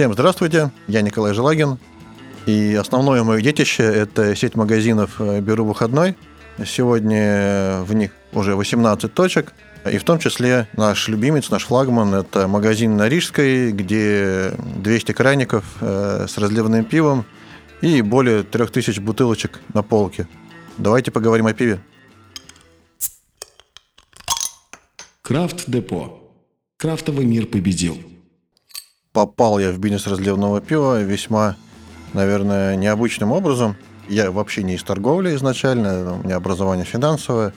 Всем здравствуйте, я Николай Желагин. И основное мое детище – это сеть магазинов э, «Беру выходной». Сегодня в них уже 18 точек. И в том числе наш любимец, наш флагман – это магазин на Рижской, где 200 краников э, с разливным пивом и более 3000 бутылочек на полке. Давайте поговорим о пиве. Крафт-депо. Крафтовый мир победил. Попал я в бизнес разливного пива весьма, наверное, необычным образом. Я вообще не из торговли изначально, у меня образование финансовое.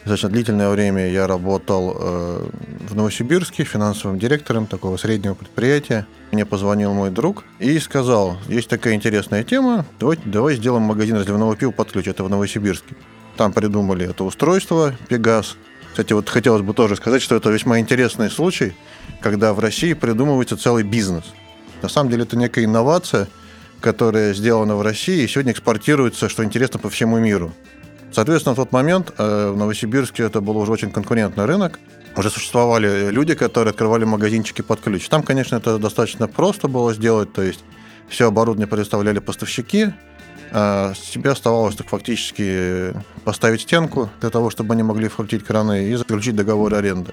Достаточно длительное время я работал э, в Новосибирске финансовым директором такого среднего предприятия. Мне позвонил мой друг и сказал, есть такая интересная тема, давай, давай сделаем магазин разливного пива под ключ, это в Новосибирске. Там придумали это устройство, Пегас. Кстати, вот хотелось бы тоже сказать, что это весьма интересный случай, когда в России придумывается целый бизнес. На самом деле это некая инновация, которая сделана в России и сегодня экспортируется, что интересно, по всему миру. Соответственно, в тот момент э, в Новосибирске это был уже очень конкурентный рынок. Уже существовали люди, которые открывали магазинчики под ключ. Там, конечно, это достаточно просто было сделать, то есть все оборудование предоставляли поставщики, а с тебя оставалось так фактически поставить стенку для того, чтобы они могли вкрутить краны и заключить договор аренды.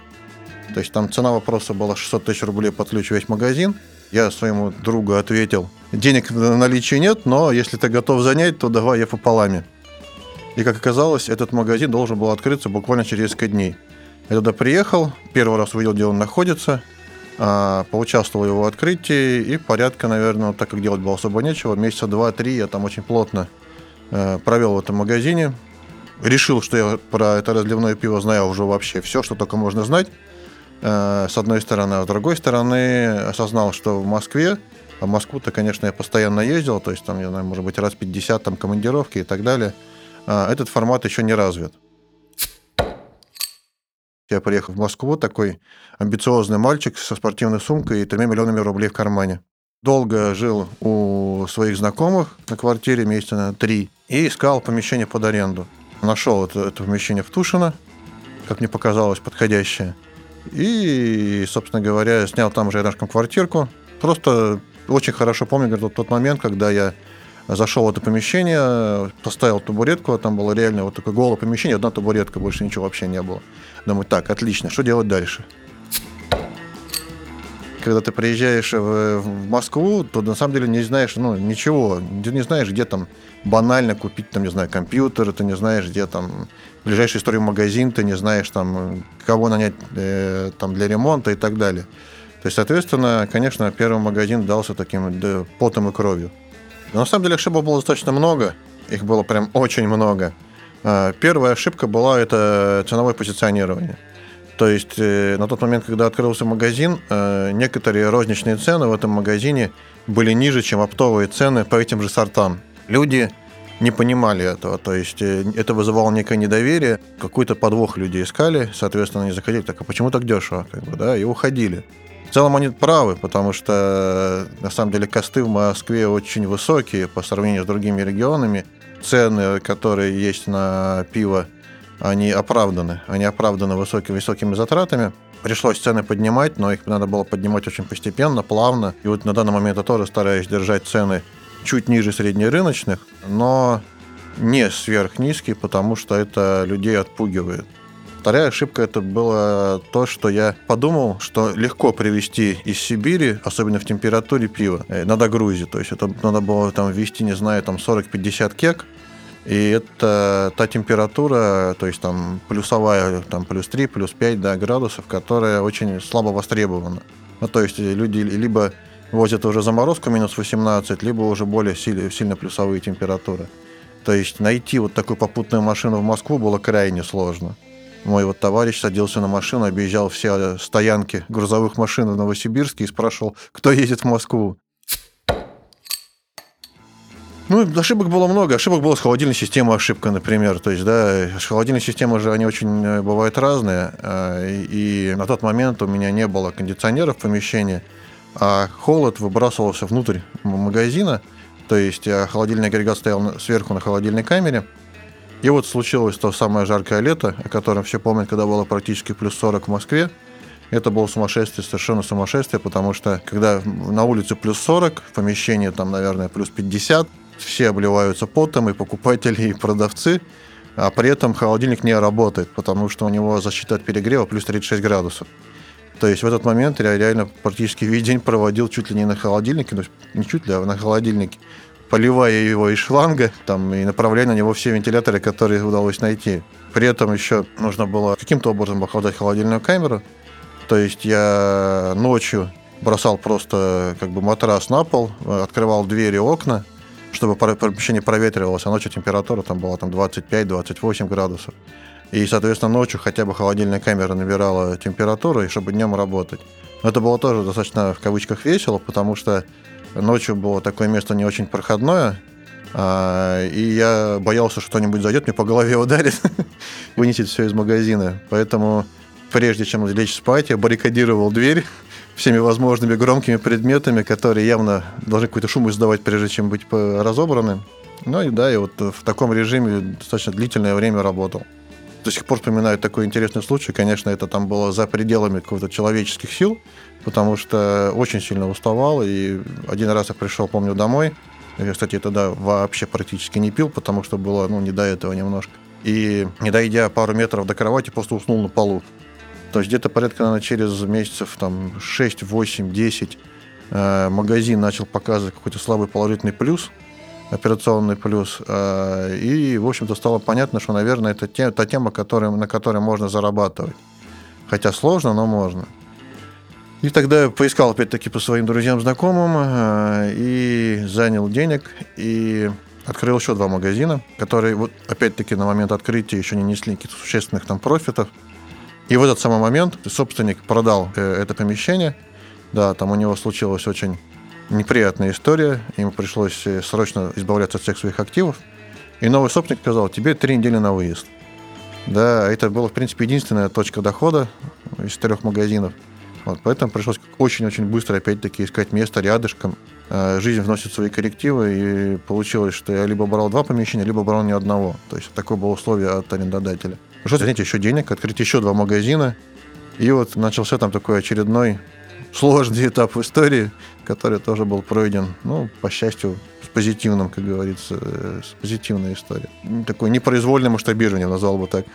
То есть там цена вопроса была 600 тысяч рублей под ключ весь магазин. Я своему другу ответил, денег на наличие нет, но если ты готов занять, то давай я пополами. И, как оказалось, этот магазин должен был открыться буквально через несколько дней. Я туда приехал, первый раз увидел, где он находится, поучаствовал в его открытии, и порядка, наверное, так как делать было особо нечего, месяца два-три я там очень плотно э, провел в этом магазине. Решил, что я про это разливное пиво знаю уже вообще все, что только можно знать, э, с одной стороны. А с другой стороны, осознал, что в Москве, а в Москву-то, конечно, я постоянно ездил, то есть там, я знаю, может быть, раз 50 там командировки и так далее – а, этот формат еще не развит. Я приехал в Москву, такой амбициозный мальчик со спортивной сумкой и тремя миллионами рублей в кармане. Долго жил у своих знакомых на квартире месяца на три и искал помещение под аренду. Нашел это, это помещение в Тушино, как мне показалось, подходящее. И, собственно говоря, снял там же рядышком квартирку. Просто очень хорошо помню говорит, тот момент, когда я Зашел в это помещение, поставил табуретку, а там было реально вот такое голое помещение, одна табуретка, больше ничего вообще не было. Думаю, так, отлично, что делать дальше? Когда ты приезжаешь в, в Москву, то на самом деле не знаешь, ну, ничего. Ты не знаешь, где там банально купить, там, не знаю, компьютер, ты не знаешь, где там ближайший историю магазин, ты не знаешь, там, кого нанять э, там, для ремонта и так далее. То есть, соответственно, конечно, первый магазин дался таким да, потом и кровью. Но на самом деле ошибок было достаточно много. Их было прям очень много. А, первая ошибка была это ценовое позиционирование. То есть э, на тот момент, когда открылся магазин, э, некоторые розничные цены в этом магазине были ниже, чем оптовые цены по этим же сортам. Люди не понимали этого, то есть э, это вызывало некое недоверие, какой-то подвох люди искали, соответственно, они заходили, так, а почему так дешево, как бы, да, и уходили. В целом они правы, потому что на самом деле косты в Москве очень высокие по сравнению с другими регионами. Цены, которые есть на пиво, они оправданы. Они оправданы высокими, высокими затратами. Пришлось цены поднимать, но их надо было поднимать очень постепенно, плавно. И вот на данный момент я тоже стараюсь держать цены чуть ниже среднерыночных, но не сверхнизкие, потому что это людей отпугивает. Вторая ошибка это было то, что я подумал, что легко привезти из Сибири, особенно в температуре пива, э, на догрузе. То есть это надо было там ввести, не знаю, там 40-50 кек, и это та температура, то есть там плюсовая, там плюс 3, плюс 5 да, градусов, которая очень слабо востребована. Ну, то есть люди либо возят уже заморозку минус 18, либо уже более сильно, сильно плюсовые температуры. То есть найти вот такую попутную машину в Москву было крайне сложно. Мой вот товарищ садился на машину, объезжал все стоянки грузовых машин в Новосибирске и спрашивал, кто едет в Москву. Ну, ошибок было много. Ошибок было с холодильной системой ошибка, например. То есть, да, холодильные системы же, они очень э, бывают разные. А, и на тот момент у меня не было кондиционера в помещении, а холод выбрасывался внутрь магазина. То есть, а холодильный агрегат стоял сверху на холодильной камере – и вот случилось то самое жаркое лето, о котором все помнят, когда было практически плюс 40 в Москве. Это было сумасшествие, совершенно сумасшествие, потому что когда на улице плюс 40, в помещении там, наверное, плюс 50, все обливаются потом, и покупатели, и продавцы, а при этом холодильник не работает, потому что у него защита от перегрева плюс 36 градусов. То есть в этот момент я реально практически весь день проводил чуть ли не на холодильнике, ну, не чуть ли, а на холодильнике, поливая его из шланга там, и направляя на него все вентиляторы, которые удалось найти. При этом еще нужно было каким-то образом охлаждать холодильную камеру. То есть я ночью бросал просто как бы матрас на пол, открывал двери, окна, чтобы помещение проветривалось, а ночью температура там была там 25-28 градусов. И, соответственно, ночью хотя бы холодильная камера набирала температуру, и чтобы днем работать. Но это было тоже достаточно в кавычках весело, потому что ночью было такое место не очень проходное, а, и я боялся, что кто-нибудь зайдет, мне по голове ударит, вынесет все из магазина. Поэтому прежде чем лечь спать, я баррикадировал дверь всеми возможными громкими предметами, которые явно должны какой-то шум издавать, прежде чем быть разобраны. Ну и да, я вот в таком режиме достаточно длительное время работал. До сих пор вспоминаю такой интересный случай. Конечно, это там было за пределами каких-то человеческих сил, потому что очень сильно уставал. И один раз я пришел, помню, домой. Я, кстати, тогда вообще практически не пил, потому что было, ну, не до этого немножко. И не дойдя пару метров до кровати, просто уснул на полу. То есть где-то порядка, наверное, через месяцев там 6, 8, 10 э, магазин начал показывать какой-то слабый положительный плюс, операционный плюс. Э, и, в общем-то, стало понятно, что, наверное, это те, та тема, которая, на которой можно зарабатывать. Хотя сложно, но можно. И тогда я поискал, опять-таки, по своим друзьям, знакомым э, и занял денег, и открыл еще два магазина, которые, вот, опять-таки, на момент открытия еще не несли каких-то существенных там профитов. И в этот самый момент собственник продал э, это помещение. Да, там у него случилась очень неприятная история. Ему пришлось э, срочно избавляться от всех своих активов. И новый собственник сказал, тебе три недели на выезд. Да, это была, в принципе, единственная точка дохода из четырех магазинов. Вот, поэтому пришлось очень-очень быстро, опять-таки, искать место рядышком. Э, жизнь вносит свои коррективы, и получилось, что я либо брал два помещения, либо брал ни одного. То есть такое было условие от арендодателя. Пришлось занять еще денег, открыть еще два магазина. И вот начался там такой очередной сложный этап в истории, который тоже был пройден, ну, по счастью, с позитивным, как говорится, э, с позитивной историей. Такое непроизвольное масштабирование, назвал бы так.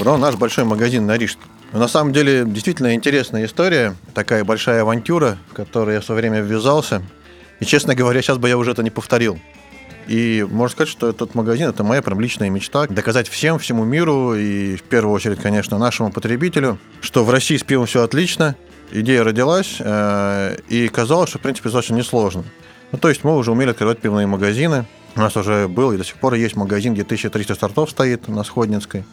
Про наш большой магазин на Рижске. На самом деле, действительно интересная история, такая большая авантюра, в которую я в свое время ввязался. И, честно говоря, сейчас бы я уже это не повторил. И можно сказать, что этот магазин – это моя прям личная мечта. Доказать всем, всему миру и в первую очередь, конечно, нашему потребителю, что в России с пивом все отлично. Идея родилась, э, и казалось, что, в принципе, достаточно несложно. Ну, то есть мы уже умели открывать пивные магазины. У нас уже был и до сих пор есть магазин, где 1300 стартов стоит на Сходнинской.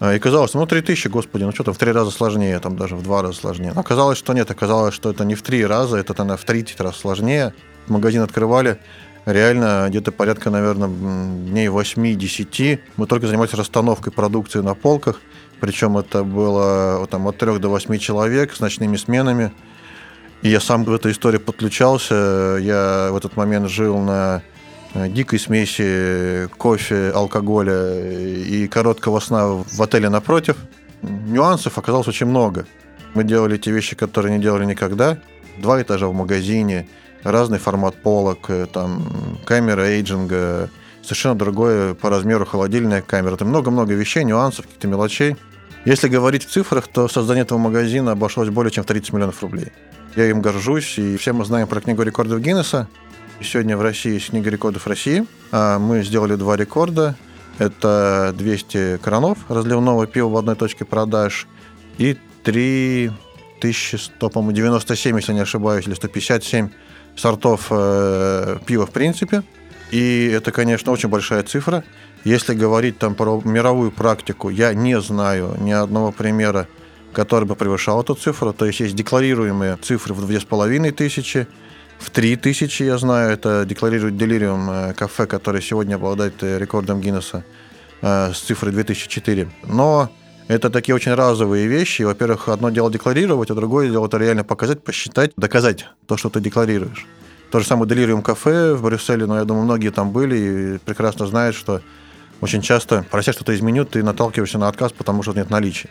Э, и казалось, ну, 3000, господи, ну что-то в три раза сложнее, там даже в два раза сложнее. Но оказалось, что нет, оказалось, что это не в три раза, это, наверное, в 30 раз сложнее. Магазин открывали, реально где-то порядка, наверное, дней 8-10 мы только занимались расстановкой продукции на полках. Причем это было там, от 3 до 8 человек с ночными сменами. И я сам в эту историю подключался. Я в этот момент жил на э, дикой смеси кофе, алкоголя и короткого сна в отеле напротив. Нюансов оказалось очень много. Мы делали те вещи, которые не делали никогда. Два этажа в магазине – разный формат полок, э, там камера эйджинга, совершенно другое по размеру холодильная камера. Там много-много вещей, нюансов, каких-то мелочей. Если говорить в цифрах, то создание этого магазина обошлось более чем в 30 миллионов рублей. Я им горжусь, и все мы знаем про книгу рекордов Гиннесса. Сегодня в России есть книга рекордов России. А мы сделали два рекорда. Это 200 кранов разливного пива в одной точке продаж и 3100, по-моему, 97, если не ошибаюсь, или 157 сортов э, пива в принципе. И это, конечно, очень большая цифра. Если говорить там про мировую практику, я не знаю ни одного примера, который бы превышал эту цифру. То есть есть декларируемые цифры в 2500, в 3000, я знаю, это декларирует Delirium э, кафе, который сегодня обладает э, рекордом Гиннесса э, с цифрой 2004. Но это такие очень разовые вещи. Во-первых, одно дело декларировать, а другое дело это реально показать, посчитать, доказать то, что ты декларируешь. То же самое Delirium кафе в Брюсселе, но я думаю, многие там были и прекрасно знают, что очень часто, прося что-то изменить, ты наталкиваешься на отказ, потому что нет наличия.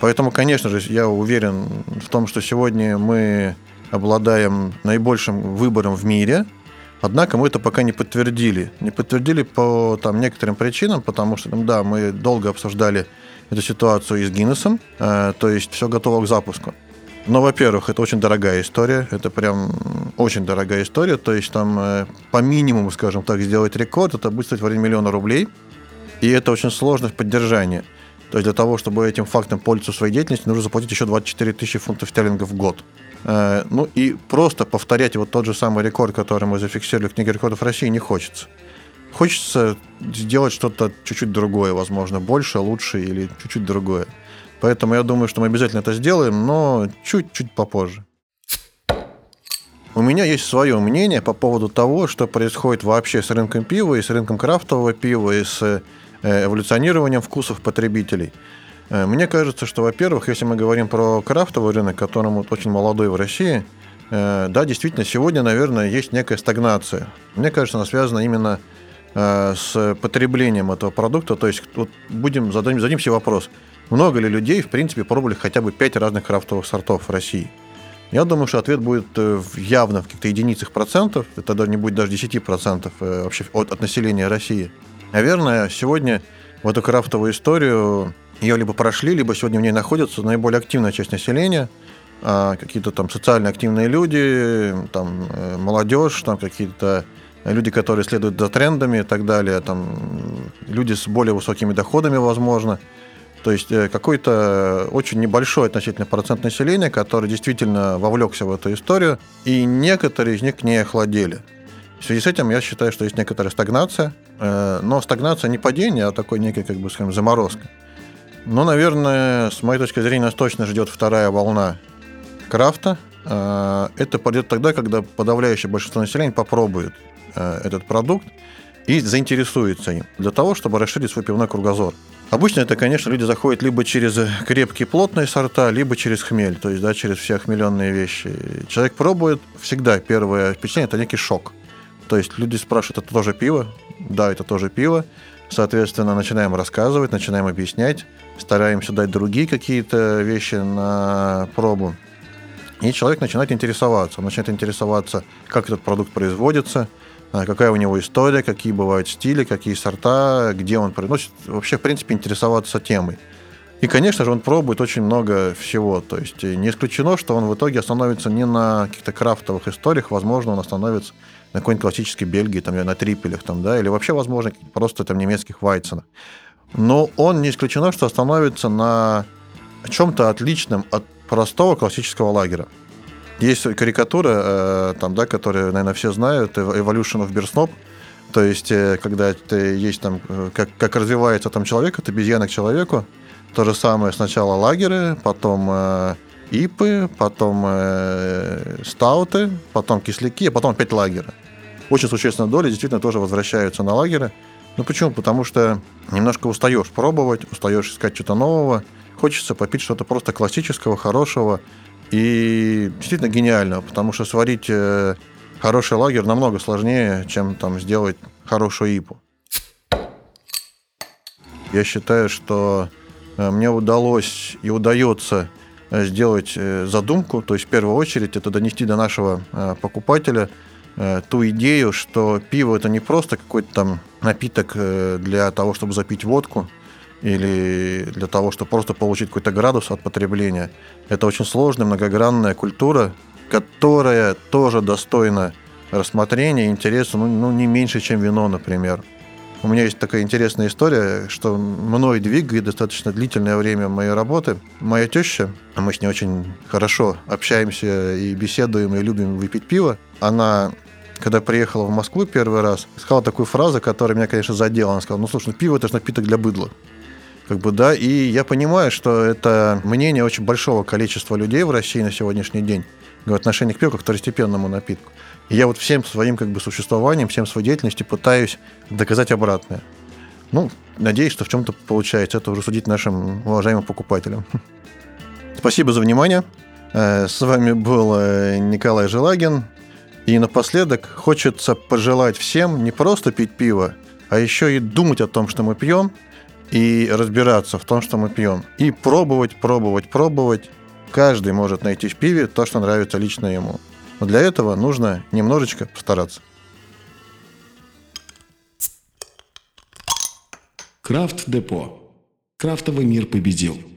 Поэтому, конечно же, я уверен в том, что сегодня мы обладаем наибольшим выбором в мире, однако мы это пока не подтвердили. Не подтвердили по там, некоторым причинам, потому что, да, мы долго обсуждали эту ситуацию и с Гиннесом, э, то есть все готово к запуску. Но, во-первых, это очень дорогая история, это прям очень дорогая история, то есть там э, по минимуму, скажем так, сделать рекорд, это будет стоить в районе миллиона рублей, и это очень сложно в поддержании. То есть для того, чтобы этим фактом пользоваться своей деятельности, нужно заплатить еще 24 тысячи фунтов стерлингов в год. Э, ну и просто повторять вот тот же самый рекорд, который мы зафиксировали в книге рекордов России, не хочется. Хочется сделать что-то чуть-чуть другое, возможно, больше, лучше или чуть-чуть другое. Поэтому я думаю, что мы обязательно это сделаем, но чуть-чуть попозже. У меня есть свое мнение по поводу того, что происходит вообще с рынком пива и с рынком крафтового пива и с э, эволюционированием вкусов потребителей. Э, мне кажется, что, во-первых, если мы говорим про крафтовый рынок, которому очень молодой в России, э, да, действительно, сегодня, наверное, есть некая стагнация. Мне кажется, она связана именно с потреблением этого продукта. То есть вот будем зададим, зададим себе вопрос – много ли людей, в принципе, пробовали хотя бы 5 разных крафтовых сортов в России? Я думаю, что ответ будет э, явно в каких-то единицах процентов, это даже не будет даже 10 процентов э, вообще от, от населения России. Наверное, сегодня в эту крафтовую историю ее либо прошли, либо сегодня в ней находится наиболее активная часть населения, а, какие-то там социально активные люди, там э, молодежь, там какие-то люди, которые следуют за трендами и так далее, там люди с более высокими доходами, возможно. То есть э, какой-то очень небольшой относительно процент населения, который действительно вовлекся в эту историю, и некоторые из них к ней охладели. В связи с этим я считаю, что есть некоторая стагнация, э, но стагнация не падение, а такой некий, как бы, скажем, заморозка. Но, наверное, с моей точки зрения, нас точно ждет вторая волна крафта. Э, это пойдет тогда, когда подавляющее большинство населения попробует этот продукт и заинтересуется им для того, чтобы расширить свой пивной кругозор. Обычно это, конечно, люди заходят либо через крепкие плотные сорта, либо через хмель, то есть да, через все хмеленные вещи. Человек пробует, всегда первое впечатление – это некий шок. То есть люди спрашивают, это тоже пиво? Да, это тоже пиво. Соответственно, начинаем рассказывать, начинаем объяснять, стараемся дать другие какие-то вещи на пробу. И человек начинает интересоваться. Он начинает интересоваться, как этот продукт производится – какая у него история, какие бывают стили, какие сорта, где он приносит. Вообще, в принципе, интересоваться темой. И, конечно же, он пробует очень много всего. То есть не исключено, что он в итоге остановится не на каких-то крафтовых историях, возможно, он остановится на какой-нибудь классической Бельгии, там, на трипелях, там, да, или вообще, возможно, просто там немецких вайценах. Но он не исключено, что остановится на чем-то отличном от простого классического лагеря. Есть карикатура, э, там, да, которую, наверное, все знают, Evolution of Beer То есть, э, когда ты есть там, э, как, как развивается там человек, от обезьяна к человеку. То же самое сначала лагеры, потом э, ипы, потом э, стауты, потом кисляки, а потом опять лагеры. Очень существенная доля действительно тоже возвращаются на лагеры. Ну почему? Потому что немножко устаешь пробовать, устаешь искать что-то нового, хочется попить что-то просто классического, хорошего, и действительно гениально, потому что сварить э, хороший лагерь намного сложнее, чем там сделать хорошую ипу. Я считаю, что э, мне удалось и удается э, сделать задумку, то есть в первую очередь это донести до нашего покупателя ту идею, что пиво это не просто какой-то там напиток для того, чтобы запить водку, или для того, чтобы просто получить какой-то градус от потребления. Это очень сложная, многогранная культура, которая тоже достойна рассмотрения и интереса, ну, ну, не меньше, чем вино, например. У меня есть такая интересная история, что мной двигает достаточно длительное время моей работы. Моя теща, мы с ней очень хорошо общаемся и беседуем, и любим выпить пиво. Она когда приехала в Москву первый раз, сказала такую фразу, которая меня, конечно, задела. Она сказала, ну, слушай, ну, пиво – это же напиток для быдла. Как бы, да, и я понимаю, что это мнение очень большого количества людей в России на сегодняшний день в отношении к пиву как второстепенному напитку. И я вот всем своим как бы существованием, всем своей деятельностью пытаюсь доказать обратное. Ну, надеюсь, что в чем-то получается. Это уже судить нашим уважаемым покупателям. Спасибо за внимание. Э, с вами был э, Николай Желагин. И напоследок хочется пожелать всем не просто пить пиво, а еще и думать о том, что мы пьем, и разбираться в том, что мы пьем. И пробовать, пробовать, пробовать. Каждый может найти в пиве то, что нравится лично ему. Но для этого нужно немножечко постараться. Крафт Депо. Крафтовый мир победил.